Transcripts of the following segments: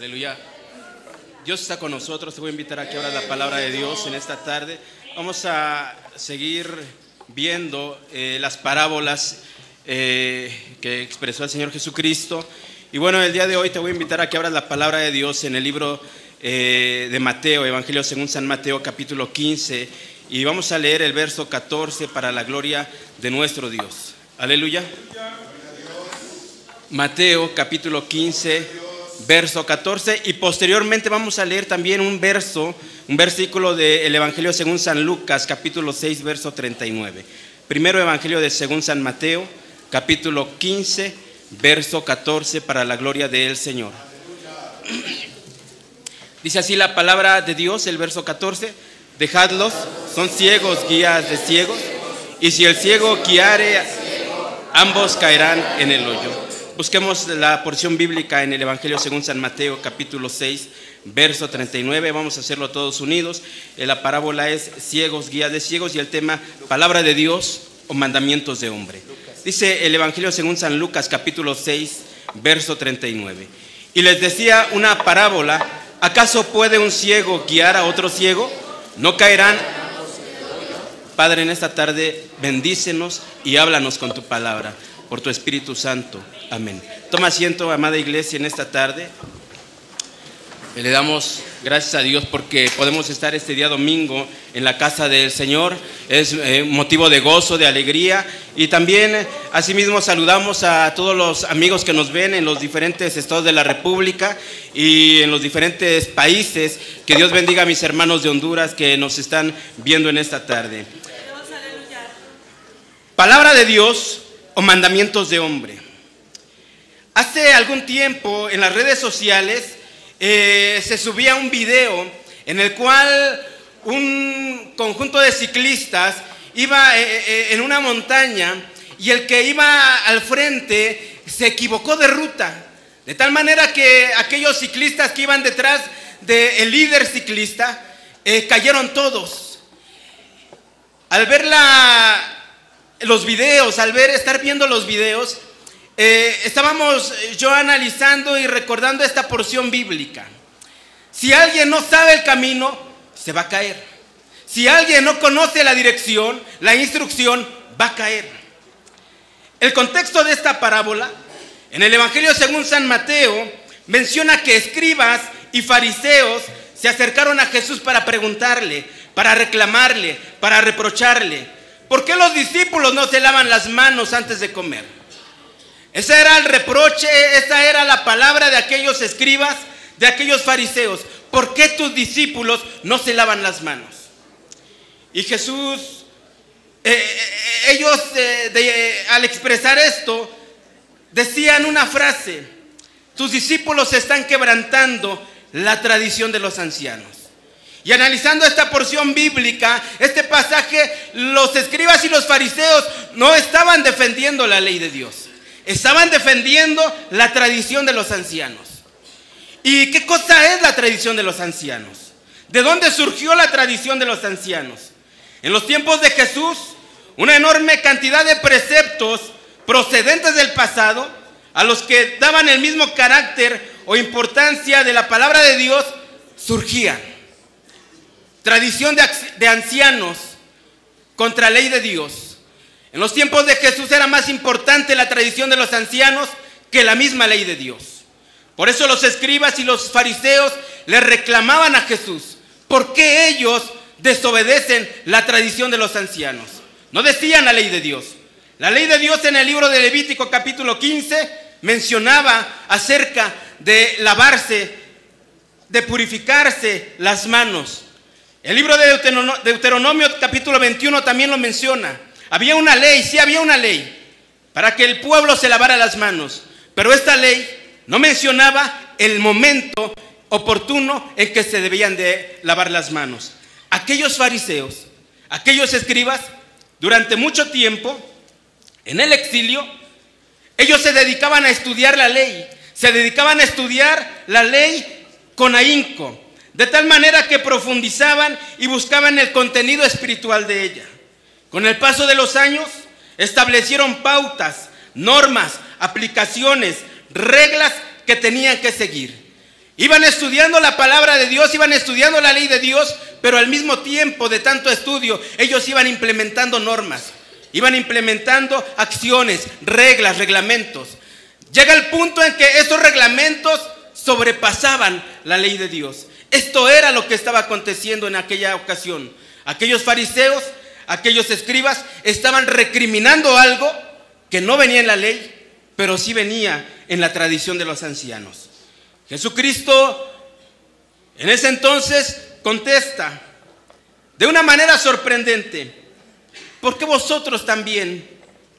Aleluya. Dios está con nosotros. Te voy a invitar a que abras la palabra de Dios en esta tarde. Vamos a seguir viendo eh, las parábolas eh, que expresó el Señor Jesucristo. Y bueno, el día de hoy te voy a invitar a que abras la palabra de Dios en el libro eh, de Mateo, Evangelio según San Mateo, capítulo 15. Y vamos a leer el verso 14 para la gloria de nuestro Dios. Aleluya. Mateo, capítulo 15 verso 14, y posteriormente vamos a leer también un verso, un versículo del Evangelio según San Lucas, capítulo 6, verso 39. Primero Evangelio de según San Mateo, capítulo 15, verso 14, para la gloria del Señor. Dice así la palabra de Dios, el verso 14, dejadlos, son ciegos, guías de ciegos, y si el ciego guiare, ambos caerán en el hoyo. Busquemos la porción bíblica en el Evangelio según San Mateo capítulo 6, verso 39. Vamos a hacerlo todos unidos. Eh, la parábola es ciegos, guía de ciegos y el tema palabra de Dios o mandamientos de hombre. Dice el Evangelio según San Lucas capítulo 6, verso 39. Y les decía una parábola, ¿acaso puede un ciego guiar a otro ciego? ¿No caerán? Padre, en esta tarde bendícenos y háblanos con tu palabra por tu Espíritu Santo. Amén. Toma asiento, amada iglesia, en esta tarde. Le damos gracias a Dios porque podemos estar este día domingo en la casa del Señor. Es eh, motivo de gozo, de alegría. Y también, asimismo, saludamos a todos los amigos que nos ven en los diferentes estados de la República y en los diferentes países. Que Dios bendiga a mis hermanos de Honduras que nos están viendo en esta tarde. Palabra de Dios o mandamientos de hombre. Hace algún tiempo en las redes sociales eh, se subía un video en el cual un conjunto de ciclistas iba eh, eh, en una montaña y el que iba al frente se equivocó de ruta. De tal manera que aquellos ciclistas que iban detrás del líder ciclista cayeron todos. Al ver la, los videos, al ver, estar viendo los videos, eh, estábamos yo analizando y recordando esta porción bíblica. Si alguien no sabe el camino, se va a caer. Si alguien no conoce la dirección, la instrucción, va a caer. El contexto de esta parábola, en el Evangelio según San Mateo, menciona que escribas y fariseos se acercaron a Jesús para preguntarle, para reclamarle, para reprocharle. ¿Por qué los discípulos no se lavan las manos antes de comer? Ese era el reproche, esa era la palabra de aquellos escribas, de aquellos fariseos. ¿Por qué tus discípulos no se lavan las manos? Y Jesús, eh, eh, ellos eh, al expresar esto, decían una frase, tus discípulos están quebrantando la tradición de los ancianos. Y analizando esta porción bíblica, este pasaje, los escribas y los fariseos no estaban defendiendo la ley de Dios, estaban defendiendo la tradición de los ancianos. ¿Y qué cosa es la tradición de los ancianos? ¿De dónde surgió la tradición de los ancianos? En los tiempos de Jesús, una enorme cantidad de preceptos procedentes del pasado, a los que daban el mismo carácter o importancia de la palabra de Dios, surgían tradición de, ancianos contra ley de Dios. En los tiempos de Jesús era más importante la tradición de los ancianos que la misma ley de Dios. Por eso los escribas y los fariseos le reclamaban a Jesús, ¿por qué ellos desobedecen la tradición de los ancianos? No decían la ley de Dios. La ley de Dios en el libro de Levítico capítulo 15 mencionaba acerca de lavarse, de purificarse las manos, el libro de Deuteronomio capítulo 21 también lo menciona. Había una ley, sí había una ley, para que el pueblo se lavara las manos. Pero esta ley no mencionaba el momento oportuno en que se debían de lavar las manos. Aquellos fariseos, aquellos escribas, durante mucho tiempo, en el exilio, ellos se dedicaban a estudiar la ley, se dedicaban a estudiar la ley con ahínco, de tal manera que profundizaban y buscaban el contenido espiritual de ella. Con el paso de los años, establecieron pautas, normas, aplicaciones, reglas que tenían que seguir. Iban estudiando la palabra de Dios, iban estudiando la ley de Dios, pero al mismo tiempo de tanto estudio, ellos iban implementando normas, iban implementando acciones, reglas, reglamentos. Llega el punto en que esos reglamentos sobrepasaban la ley de Dios. Esto era lo que estaba aconteciendo en aquella ocasión. Aquellos fariseos, aquellos escribas estaban recriminando algo que no venía en la ley, pero sí venía en la tradición de los ancianos. Jesucristo en ese entonces contesta de una manera sorprendente, ¿por qué vosotros también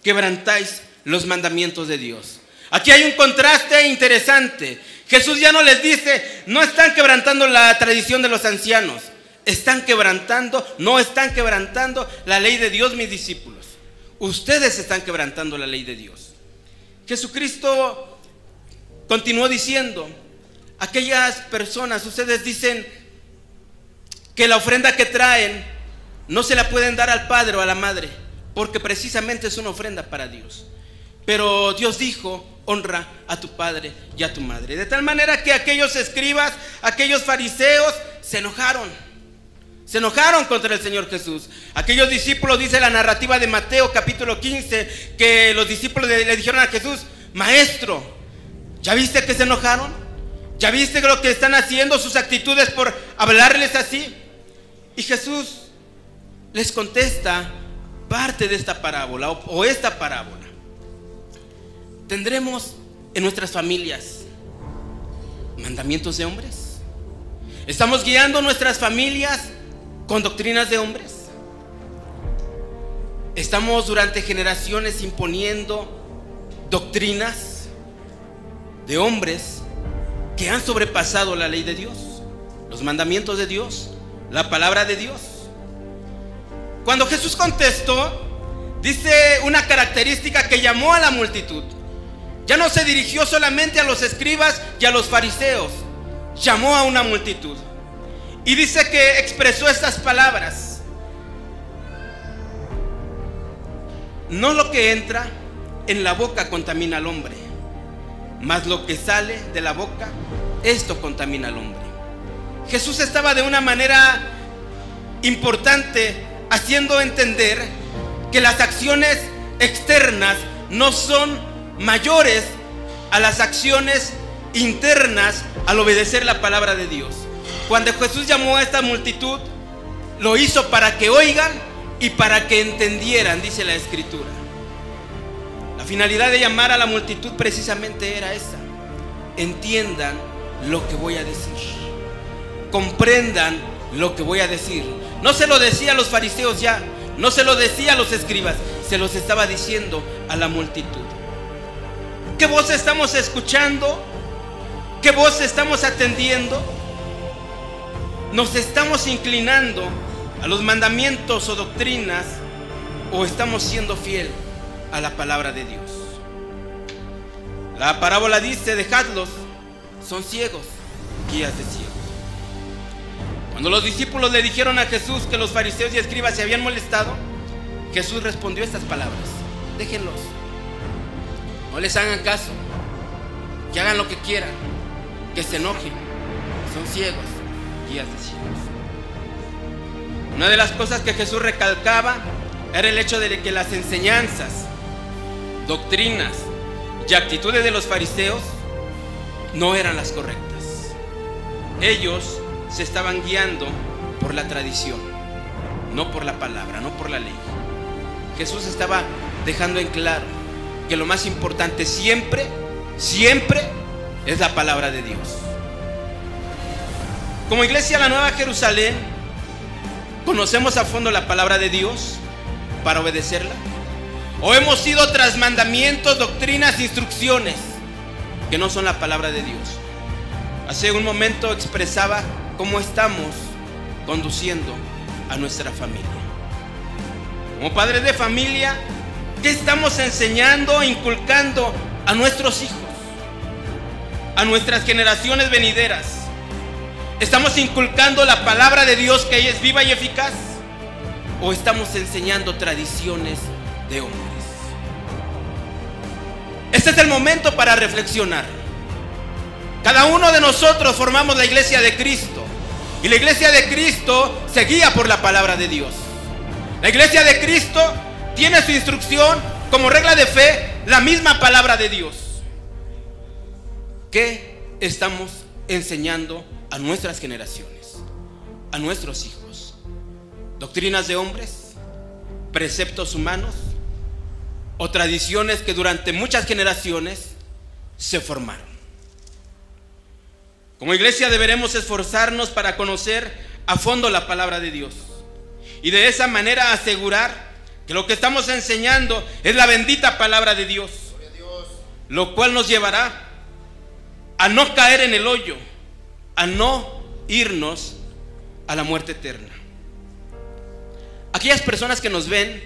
quebrantáis los mandamientos de Dios? Aquí hay un contraste interesante. Jesús ya no les dice, no están quebrantando la tradición de los ancianos, están quebrantando, no están quebrantando la ley de Dios, mis discípulos. Ustedes están quebrantando la ley de Dios. Jesucristo continuó diciendo, aquellas personas, ustedes dicen que la ofrenda que traen no se la pueden dar al padre o a la madre, porque precisamente es una ofrenda para Dios. Pero Dios dijo, honra a tu padre y a tu madre. De tal manera que aquellos escribas, aquellos fariseos, se enojaron. Se enojaron contra el Señor Jesús. Aquellos discípulos, dice la narrativa de Mateo capítulo 15, que los discípulos le, dijeron a Jesús, maestro, ¿ya viste que se enojaron? ¿Ya viste lo que están haciendo, sus actitudes por hablarles así? Y Jesús les contesta parte de esta parábola o, esta parábola. Tendremos en nuestras familias mandamientos de hombres. Estamos guiando nuestras familias con doctrinas de hombres. Estamos durante generaciones imponiendo doctrinas de hombres que han sobrepasado la ley de Dios, los mandamientos de Dios, la palabra de Dios. Cuando Jesús contestó, dice una característica que llamó a la multitud. Ya no se dirigió solamente a los escribas y a los fariseos, llamó a una multitud. Y dice que expresó estas palabras. No lo que entra en la boca contamina al hombre mas lo que sale de la boca, esto contamina al hombre. Jesús estaba de una manera importante haciendo entender que las acciones externas no son mayores a las acciones internas al obedecer la palabra de Dios. Cuando Jesús llamó a esta multitud, lo hizo para que oigan y para que entendieran, dice la escritura. La finalidad de llamar a la multitud precisamente era esa. Entiendan lo que voy a decir. Comprendan lo que voy a decir. No se lo decía a los fariseos ya, no se lo decía a los escribas, se los estaba diciendo a la multitud. ¿Qué voz estamos escuchando? ¿Qué voz estamos atendiendo? ¿Nos estamos inclinando a los mandamientos o doctrinas o estamos siendo fieles? a la palabra de Dios. La parábola dice, dejadlos, son ciegos, guías de ciegos. Cuando los discípulos le dijeron a Jesús que los fariseos y escribas se habían molestado, Jesús respondió estas palabras, déjenlos, no les hagan caso, que hagan lo que quieran, que se enojen, son ciegos, guías de ciegos. Una de las cosas que Jesús recalcaba era el hecho de que las enseñanzas doctrinas y actitudes de los fariseos no eran las correctas. Ellos se estaban guiando por la tradición, no por la palabra, no por la ley. Jesús estaba dejando en claro que lo más importante siempre, siempre es la palabra de Dios. Como iglesia La Nueva Jerusalén, conocemos a fondo la palabra de Dios para obedecerla. O hemos sido tras mandamientos, doctrinas, instrucciones que no son la palabra de Dios. Hace un momento expresaba cómo estamos conduciendo a nuestra familia. Como padres de familia, ¿qué estamos enseñando, inculcando a nuestros hijos? A nuestras generaciones venideras. ¿Estamos inculcando la palabra de Dios que es viva y eficaz? ¿O estamos enseñando tradiciones de hombres? Este es el momento para reflexionar. Cada uno de nosotros formamos la iglesia de Cristo. Y la iglesia de Cristo se guía por la palabra de Dios. La iglesia de Cristo tiene su instrucción como regla de fe la misma palabra de Dios. ¿Qué estamos enseñando a nuestras generaciones, a nuestros hijos? ¿Doctrinas de hombres? ¿Preceptos humanos? ¿O tradiciones que durante muchas generaciones se formaron? Como iglesia deberemos esforzarnos para conocer a fondo la palabra de Dios y de esa manera asegurar que lo que estamos enseñando es la bendita palabra de Dios, lo cual nos llevará a no caer en el hoyo, a no irnos a la muerte eterna. Aquellas personas que nos ven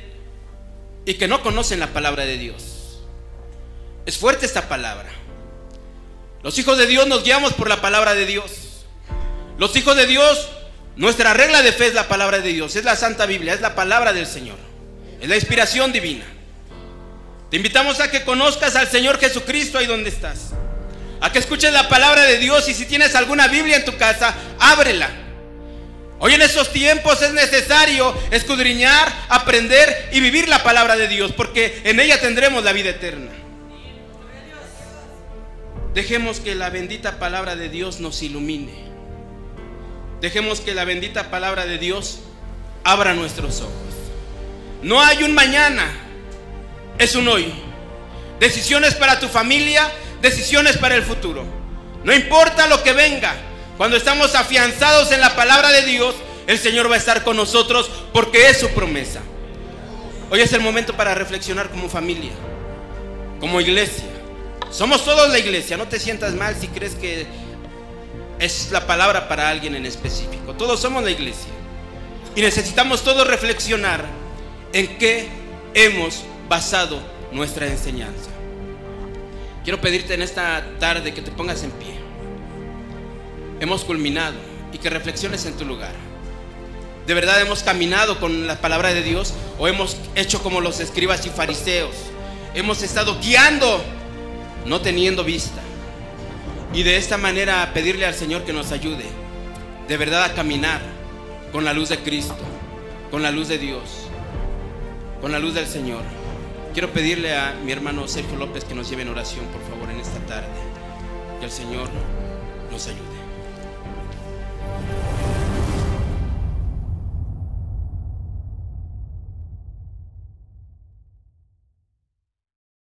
y que no conocen la palabra de Dios, es fuerte esta palabra. Los hijos de Dios nos guiamos por la palabra de Dios. Los hijos de Dios, nuestra regla de fe es la palabra de Dios, es la Santa Biblia, es la palabra del Señor, es la inspiración divina. Te invitamos a que conozcas al Señor Jesucristo ahí donde estás. A que escuches la palabra de Dios y si tienes alguna Biblia en tu casa, ábrela. Hoy en esos tiempos es necesario escudriñar, aprender y vivir la palabra de Dios, porque en ella tendremos la vida eterna. Dejemos que la bendita palabra de Dios nos ilumine. Dejemos que la bendita palabra de Dios abra nuestros ojos. No hay un mañana, es un hoy. Decisiones para tu familia, decisiones para el futuro. No importa lo que venga, cuando estamos afianzados en la palabra de Dios, el Señor va a estar con nosotros porque es su promesa. Hoy es el momento para reflexionar como familia, como iglesia. Somos todos la iglesia, no te sientas mal si crees que es la palabra para alguien en específico. Todos somos la iglesia. Y necesitamos todos reflexionar en qué hemos basado nuestra enseñanza. Quiero pedirte en esta tarde que te pongas en pie. Hemos culminado y que reflexiones en tu lugar. ¿De verdad hemos caminado con la palabra de Dios o hemos hecho como los escribas y fariseos? Hemos estado guiando no teniendo vista. Y de esta manera pedirle al Señor que nos ayude de verdad a caminar con la luz de Cristo, con la luz de Dios, con la luz del Señor. Quiero pedirle a mi hermano Sergio López que nos lleve en oración, por favor, en esta tarde. Que el Señor nos ayude.